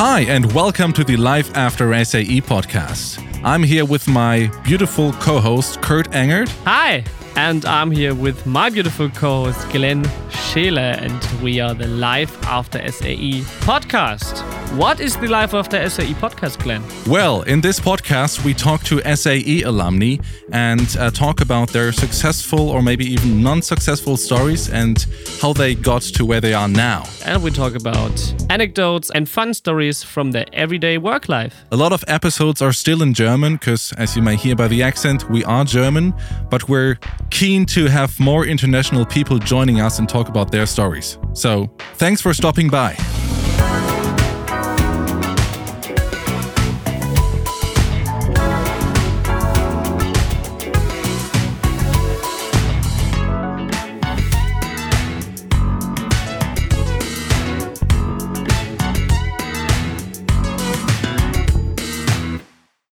Hi, and welcome to the Life After SAE podcast. I'm here with my beautiful co host, Kurt Engert. Hi, and I'm here with my beautiful co host, Glenn Scheele, and we are the Life After SAE podcast. What is the Life After SAE podcast, Glenn? Well, in this podcast, we talk to SAE alumni and uh, talk about their successful or maybe even non successful stories and how they got to where they are now. And we talk about anecdotes and fun stories from their everyday work life. A lot of episodes are still in German because, as you may hear by the accent, we are German, but we're keen to have more international people joining us and talk about their stories. So, thanks for stopping by.